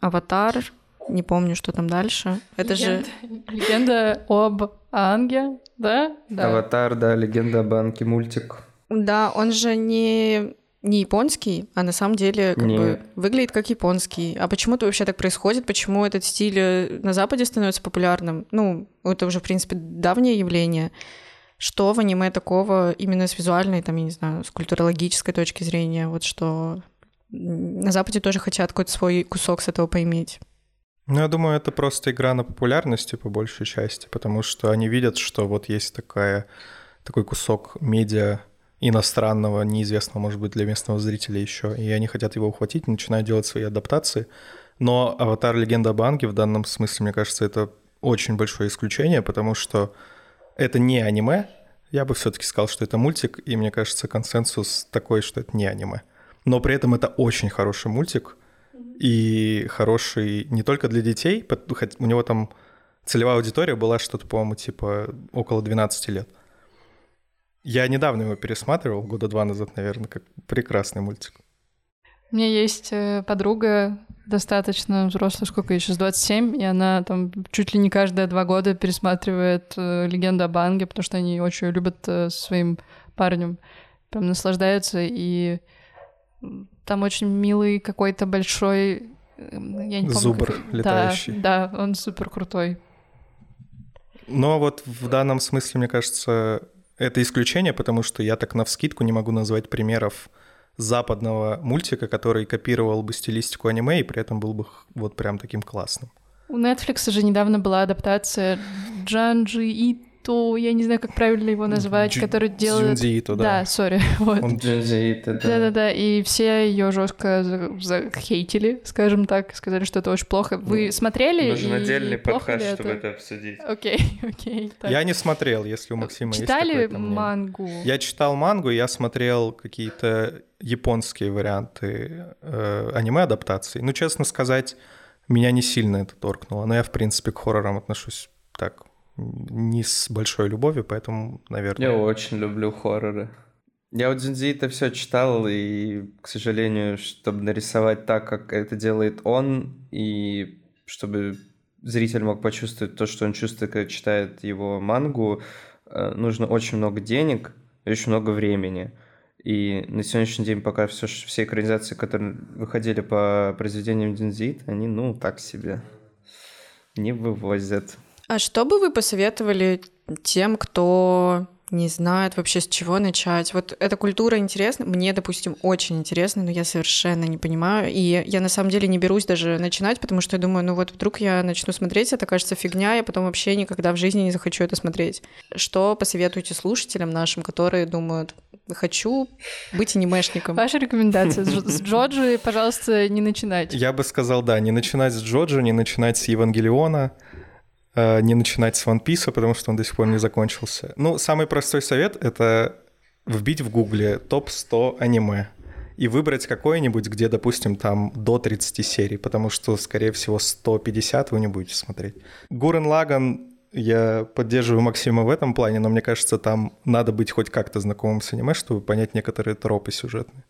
«Аватар», не помню, что там дальше. Это легенда, же... Легенда об Анге, да? да? Аватар, да, легенда об Анге, мультик. Да, он же не не японский, а на самом деле как бы выглядит как японский. А почему это вообще так происходит? Почему этот стиль э, на Западе становится популярным? Ну, это уже, в принципе, давнее явление. Что в аниме такого именно с визуальной, там, я не знаю, с культурологической точки зрения, вот что на Западе тоже хотят какой-то свой кусок с этого поиметь? Ну, я думаю, это просто игра на популярности по большей части, потому что они видят, что вот есть такая, такой кусок медиа иностранного, неизвестного, может быть, для местного зрителя еще, и они хотят его ухватить, начинают делать свои адаптации. Но «Аватар. Легенда об Анге» в данном смысле, мне кажется, это очень большое исключение, потому что это не аниме. Я бы все-таки сказал, что это мультик, и мне кажется, консенсус такой, что это не аниме. Но при этом это очень хороший мультик, и хороший не только для детей, у него там целевая аудитория была что-то, по-моему, типа около 12 лет. Я недавно его пересматривал, года два назад, наверное, как прекрасный мультик. У меня есть э, подруга, достаточно взрослая, сколько ей сейчас, 27, и она там чуть ли не каждые два года пересматривает э, «Легенду об Анге», потому что они очень любят э, своим парнем, прям наслаждаются, и там очень милый какой-то большой... Я не помню, Зубр как... летающий. Да, да, он супер крутой. Но вот в данном смысле, мне кажется, это исключение, потому что я так навскидку не могу назвать примеров западного мультика, который копировал бы стилистику аниме и при этом был бы вот прям таким классным. У Netflix же недавно была адаптация Джанджи и то я не знаю, как правильно его назвать, Дж- который делает... Дзюнзиито, да. Да, сори. Вот. Он Дзюнзиито, да. Да-да-да, и все ее жестко захейтили, скажем так, сказали, что это очень плохо. Вы ну, смотрели? Нужен отдельный подкаст, чтобы это обсудить. Окей, окей. Так. Я не смотрел, если у Максима Читали есть Читали мангу? Я читал мангу, я смотрел какие-то японские варианты э, аниме-адаптаций. Ну, честно сказать, меня не сильно это торкнуло, но я, в принципе, к хоррорам отношусь так не с большой любовью, поэтому, наверное... Я очень люблю хорроры. Я у Дзюнзи это все читал, и, к сожалению, чтобы нарисовать так, как это делает он, и чтобы зритель мог почувствовать то, что он чувствует, когда читает его мангу, э, нужно очень много денег и очень много времени. И на сегодняшний день пока все, все экранизации, которые выходили по произведениям Динзит, они, ну, так себе не вывозят. А что бы вы посоветовали тем, кто не знает вообще с чего начать. Вот эта культура интересна, мне, допустим, очень интересна, но я совершенно не понимаю, и я на самом деле не берусь даже начинать, потому что я думаю, ну вот вдруг я начну смотреть, это кажется фигня, я потом вообще никогда в жизни не захочу это смотреть. Что посоветуете слушателям нашим, которые думают, хочу быть анимешником? Ваша рекомендация с Джоджи, пожалуйста, не начинать. Я бы сказал, да, не начинать с Джоджи, не начинать с Евангелиона, не начинать с One Piece, потому что он до сих пор не закончился. Ну, самый простой совет — это вбить в гугле топ-100 аниме и выбрать какое-нибудь, где, допустим, там до 30 серий, потому что, скорее всего, 150 вы не будете смотреть. Гурен Лаган я поддерживаю Максима в этом плане, но мне кажется, там надо быть хоть как-то знакомым с аниме, чтобы понять некоторые тропы сюжетные.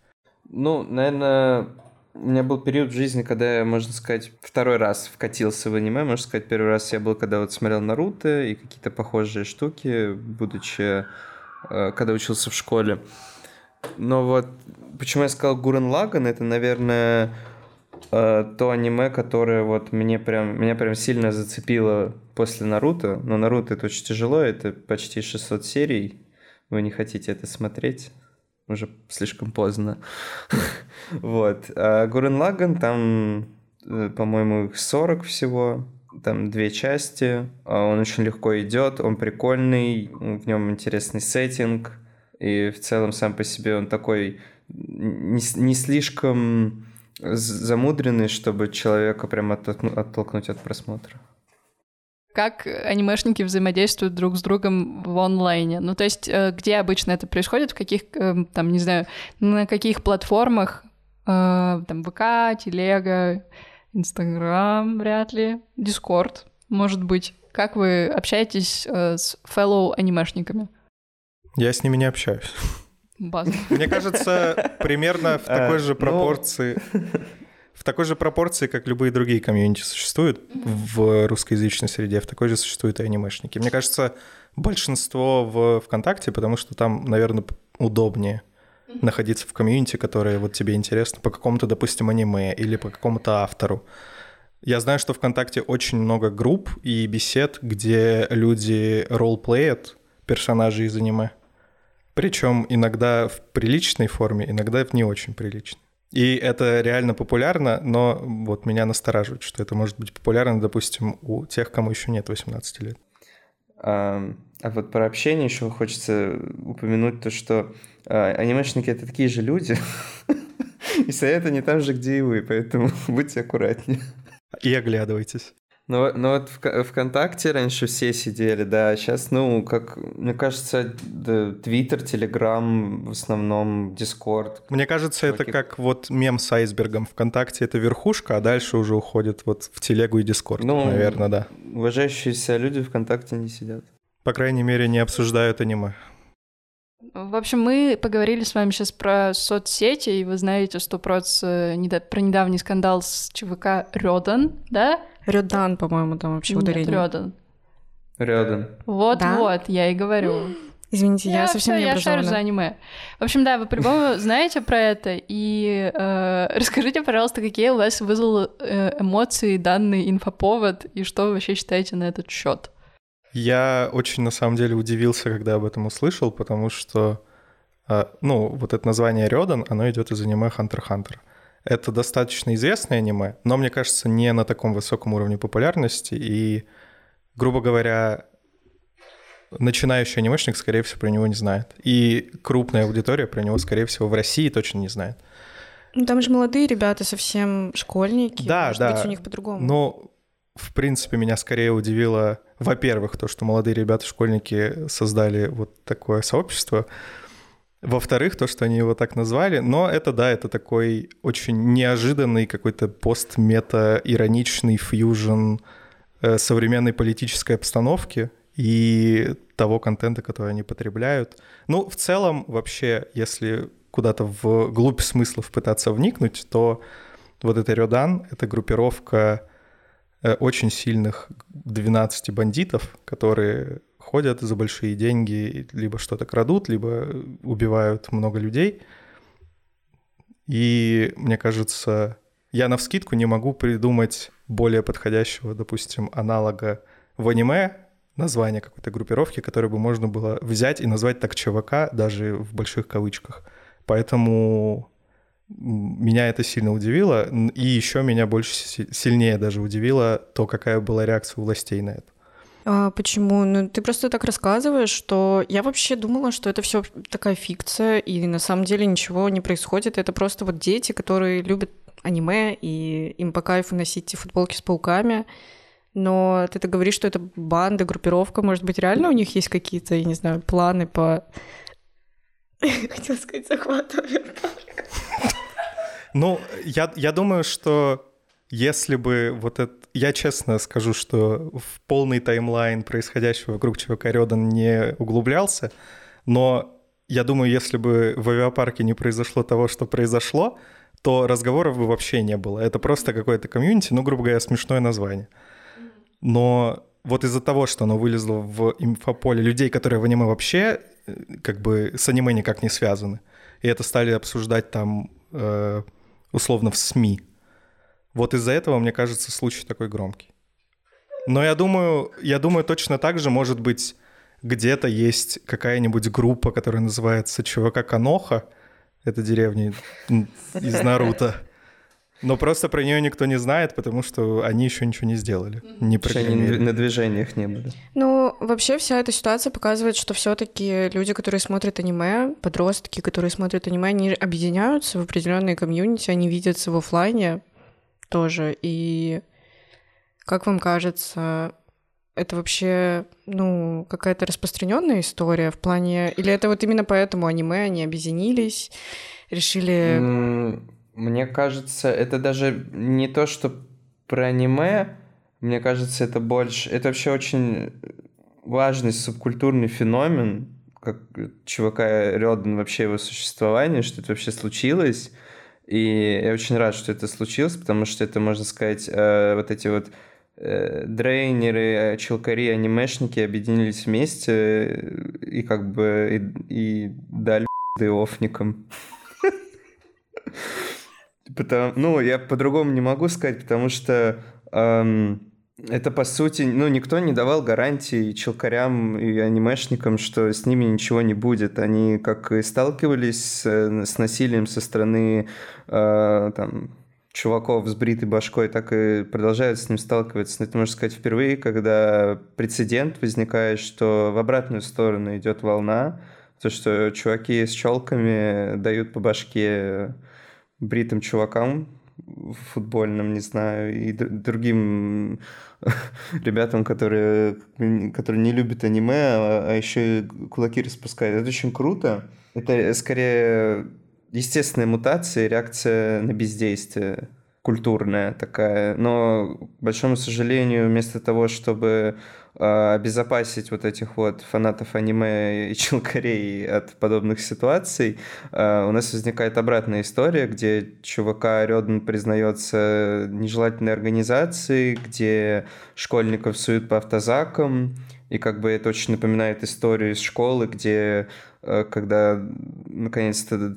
Ну, наверное, у меня был период в жизни, когда я, можно сказать, второй раз вкатился в аниме. Можно сказать, первый раз я был, когда вот смотрел Наруто и какие-то похожие штуки, будучи, э, когда учился в школе. Но вот почему я сказал Гурен Лаган, это, наверное, э, то аниме, которое вот мне прям, меня прям сильно зацепило после Наруто. Но Наруто это очень тяжело, это почти 600 серий. Вы не хотите это смотреть? уже слишком поздно. Вот. А Гурен Лаган, там, э, по-моему, их 40 всего, там две части. А он очень легко идет, он прикольный, в нем интересный сеттинг, и в целом сам по себе он такой не, не слишком замудренный, чтобы человека прям оттолкнуть от просмотра. как анимешники взаимодействуют друг с другом в онлайне. Ну, то есть, э, где обычно это происходит, в каких, э, там, не знаю, на каких платформах, там, ВК, Телега, Инстаграм, вряд ли, Дискорд, может быть. Как вы общаетесь с fellow анимешниками? Я с ними не общаюсь. База. Мне кажется, примерно в такой же ну, пропорции в такой же пропорции, как любые другие комьюнити существуют в русскоязычной среде, в такой же существуют и анимешники. Мне кажется, большинство в ВКонтакте, потому что там, наверное, удобнее находиться в комьюнити, которое вот тебе интересно по какому-то, допустим, аниме или по какому-то автору. Я знаю, что ВКонтакте очень много групп и бесед, где люди ролплеят персонажей из аниме. Причем иногда в приличной форме, иногда в не очень приличной. И это реально популярно, но вот меня настораживает, что это может быть популярно, допустим, у тех, кому еще нет 18 лет. А, а вот про общение еще хочется упомянуть то, что анимешники — это такие же люди, и стоят они там же, где и вы, поэтому будьте аккуратнее. И оглядывайтесь. Ну, ну вот в ВКонтакте раньше все сидели, да, сейчас, ну, как, мне кажется, Твиттер, Телеграм, в основном Дискорд. Мне кажется, это как вот мем с айсбергом. ВКонтакте это верхушка, а дальше уже уходит вот в Телегу и Дискорд, ну, наверное, да. Уважающиеся люди ВКонтакте не сидят. По крайней мере, не обсуждают аниме. В общем, мы поговорили с вами сейчас про соцсети, и вы знаете что-то про недавний скандал с ЧВК Рёдан, да? Рёдан, по-моему, там вообще Нет, ударение. Рёдан. Рёдан. Вот-вот, да? я и говорю. Извините, я, я совсем не Я шарю за аниме. В общем, да, вы по-любому знаете про это, и э, расскажите, пожалуйста, какие у вас вызвал э, эмоции данный инфоповод, и что вы вообще считаете на этот счет? Я очень, на самом деле, удивился, когда об этом услышал, потому что, э, ну, вот это название Рёдан, оно идет из аниме Hunter x Hunter. Это достаточно известное аниме, но, мне кажется, не на таком высоком уровне популярности. И, грубо говоря, начинающий анимешник, скорее всего, про него не знает. И крупная аудитория про него, скорее всего, в России точно не знает. Ну, там же молодые ребята, совсем школьники. Да, Может да. быть, у них по-другому. Но, в принципе, меня скорее удивило, во-первых, то, что молодые ребята, школьники создали вот такое сообщество. Во-вторых, то, что они его так назвали, но это, да, это такой очень неожиданный какой-то пост-мета-ироничный фьюжн э, современной политической обстановки и того контента, который они потребляют. Ну, в целом, вообще, если куда-то в глубь смыслов пытаться вникнуть, то вот это Рёдан — это группировка очень сильных 12 бандитов, которые ходят за большие деньги, либо что-то крадут, либо убивают много людей. И мне кажется, я на вскидку не могу придумать более подходящего, допустим, аналога в аниме, название какой-то группировки, которое бы можно было взять и назвать так ЧВК, даже в больших кавычках. Поэтому меня это сильно удивило, и еще меня больше сильнее даже удивило то, какая была реакция у властей на это. А, почему? Ну, ты просто так рассказываешь, что я вообще думала, что это все такая фикция, и на самом деле ничего не происходит. Это просто вот дети, которые любят аниме, и им по кайфу носить футболки с пауками. Но ты так говоришь, что это банда, группировка. Может быть, реально у них есть какие-то, я не знаю, планы по... Хотела сказать, захвату Ну, я, я думаю, что если бы вот это... Я честно скажу, что в полный таймлайн происходящего вокруг ЧВК Рёдан не углублялся, но я думаю, если бы в авиапарке не произошло того, что произошло, то разговоров бы вообще не было. Это просто какое-то комьюнити, ну, грубо говоря, смешное название. Но вот из-за того, что оно вылезло в инфополе людей, которые в аниме вообще э, как бы с аниме никак не связаны, и это стали обсуждать там э, условно в СМИ, вот из-за этого, мне кажется, случай такой громкий. Но я думаю, я думаю, точно так же, может быть, где-то есть какая-нибудь группа, которая называется ЧВК Каноха. Это деревня из Наруто. Но просто про нее никто не знает, потому что они еще ничего не сделали. Не они на движениях не были. Ну, вообще вся эта ситуация показывает, что все-таки люди, которые смотрят аниме, подростки, которые смотрят аниме, они объединяются в определенные комьюнити, они видятся в офлайне, тоже. И как вам кажется, Это вообще, ну, какая-то распространенная история в плане... Или это вот именно поэтому аниме, они объединились, решили... Мне кажется, это даже не то, что про аниме, мне кажется, это больше... Это вообще очень важный субкультурный феномен, как чувака Рёден вообще его существование, что это вообще случилось. И я очень рад, что это случилось, потому что это, можно сказать, э, вот эти вот э, дрейнеры, челкари, анимешники объединились вместе э, и как бы и, и дали офникам. Потому, ну, я по-другому не могу сказать, потому что эм, это, по сути, ну, никто не давал гарантии челкарям и анимешникам, что с ними ничего не будет. Они как и сталкивались с, с насилием со стороны э, там, чуваков с бритой башкой, так и продолжают с ним сталкиваться. Это, можно сказать, впервые, когда прецедент возникает, что в обратную сторону идет волна, то, что чуваки с челками дают по башке бритым чувакам, футбольным, не знаю, и другим ребятам, которые, которые не любят аниме, а, а еще и кулаки распускают. Это очень круто. Это скорее естественная мутация, реакция на бездействие культурная такая. Но, к большому сожалению, вместо того, чтобы обезопасить вот этих вот фанатов аниме и челкарей от подобных ситуаций, а, у нас возникает обратная история, где чувака Рёден признается нежелательной организацией, где школьников суют по автозакам, и как бы это очень напоминает историю из школы, где а, когда наконец-то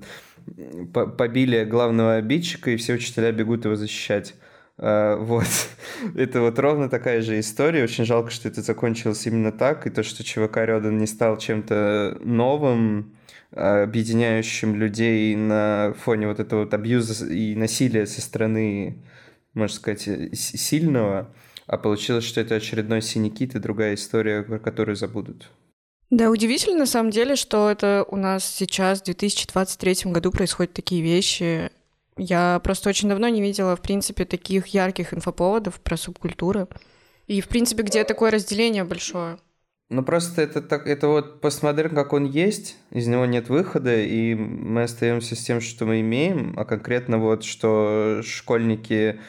побили главного обидчика, и все учителя бегут его защищать. Uh, вот. это вот ровно такая же история. Очень жалко, что это закончилось именно так, и то, что ЧВК Рёдан не стал чем-то новым, объединяющим людей на фоне вот этого вот абьюза и насилия со стороны, можно сказать, сильного, а получилось, что это очередной синий-кит и другая история, про которую забудут. Да, удивительно на самом деле, что это у нас сейчас в 2023 году происходят такие вещи, я просто очень давно не видела, в принципе, таких ярких инфоповодов про субкультуры. И, в принципе, где такое разделение большое. Ну, просто это, так, это вот постмодерн, как он есть, из него нет выхода, и мы остаемся с тем, что мы имеем, а конкретно вот, что школьники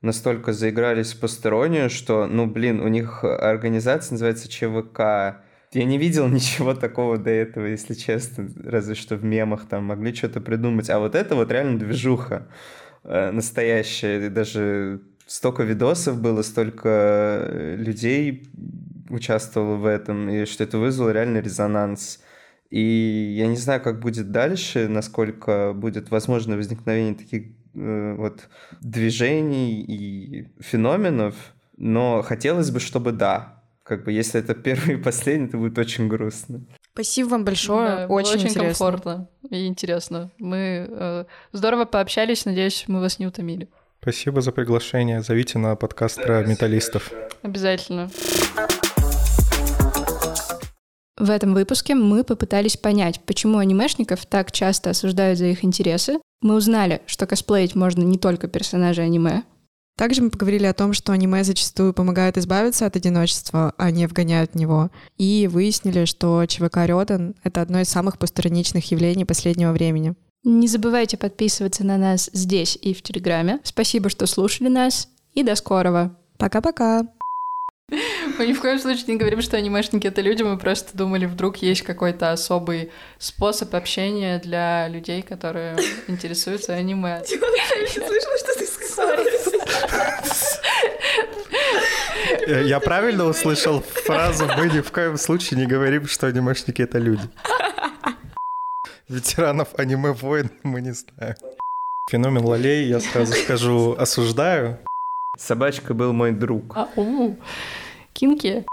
настолько заигрались в постороннюю, что, ну, блин, у них организация называется ЧВК, я не видел ничего такого до этого, если честно, разве что в мемах там могли что-то придумать. А вот это вот реально движуха э, настоящая. И даже столько видосов было, столько э, людей участвовало в этом, и что это вызвало реально резонанс. И я не знаю, как будет дальше, насколько будет возможно возникновение таких э, вот движений и феноменов, но хотелось бы, чтобы да, как бы если это первый и последний, то будет очень грустно. Спасибо вам большое, да, очень, очень интересно. комфортно и интересно. Мы э, здорово пообщались, надеюсь, мы вас не утомили. Спасибо за приглашение. Зовите на подкаст про металлистов. Обязательно. В этом выпуске мы попытались понять, почему анимешников так часто осуждают за их интересы. Мы узнали, что косплеить можно не только персонажей аниме, также мы поговорили о том, что аниме зачастую помогают избавиться от одиночества, а не вгоняют в него. И выяснили, что ЧВК Рёдан — это одно из самых постраничных явлений последнего времени. Не забывайте подписываться на нас здесь и в Телеграме. Спасибо, что слушали нас, и до скорого. Пока-пока. Мы ни в коем случае не говорим, что анимешники — это люди, мы просто думали, вдруг есть какой-то особый способ общения для людей, которые интересуются аниме. Я слышала, что ты сказала. Я правильно услышал фразу «Мы ни в коем случае не говорим, что анимешники — это люди». Ветеранов аниме-войн мы не знаем. Феномен Лолей, я сразу скажу, осуждаю. Собачка был мой друг. А, у, Кинки.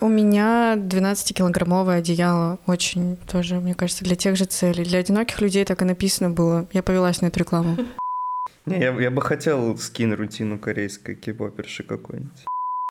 У меня 12-килограммовое одеяло. Очень тоже, мне кажется, для тех же целей. Для одиноких людей так и написано было. Я повелась на эту рекламу. Я, я бы хотел скин рутину корейской кипоперши какой-нибудь.